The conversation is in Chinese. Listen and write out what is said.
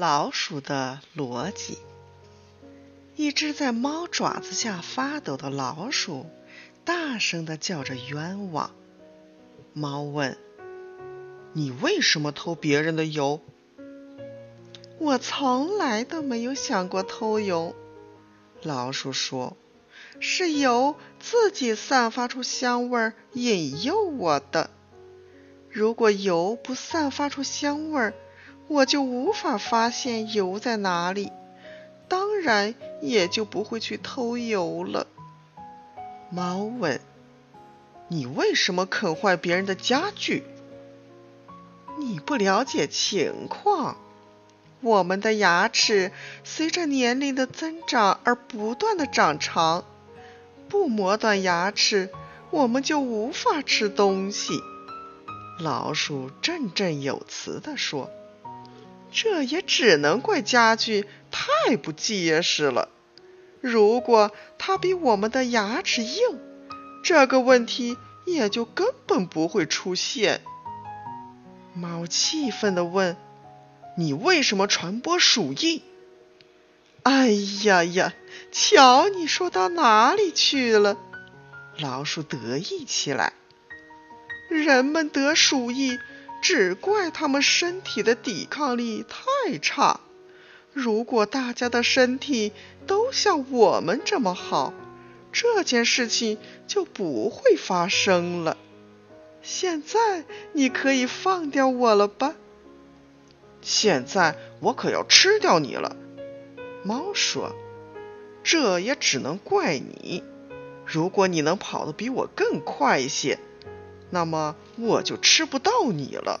老鼠的逻辑。一只在猫爪子下发抖的老鼠，大声地叫着冤枉。猫问：“你为什么偷别人的油？”我从来都没有想过偷油。老鼠说：“是油自己散发出香味儿，引诱我的。如果油不散发出香味儿，我就无法发现油在哪里。”当然也就不会去偷油了。猫问：“你为什么啃坏别人的家具？”你不了解情况。我们的牙齿随着年龄的增长而不断的长长，不磨断牙齿，我们就无法吃东西。老鼠振振有词地说。这也只能怪家具太不结实了。如果它比我们的牙齿硬，这个问题也就根本不会出现。猫气愤地问：“你为什么传播鼠疫？”哎呀呀，瞧你说到哪里去了！老鼠得意起来。人们得鼠疫。只怪他们身体的抵抗力太差。如果大家的身体都像我们这么好，这件事情就不会发生了。现在你可以放掉我了吧？现在我可要吃掉你了。猫说：“这也只能怪你。如果你能跑得比我更快一些。”那么我就吃不到你了。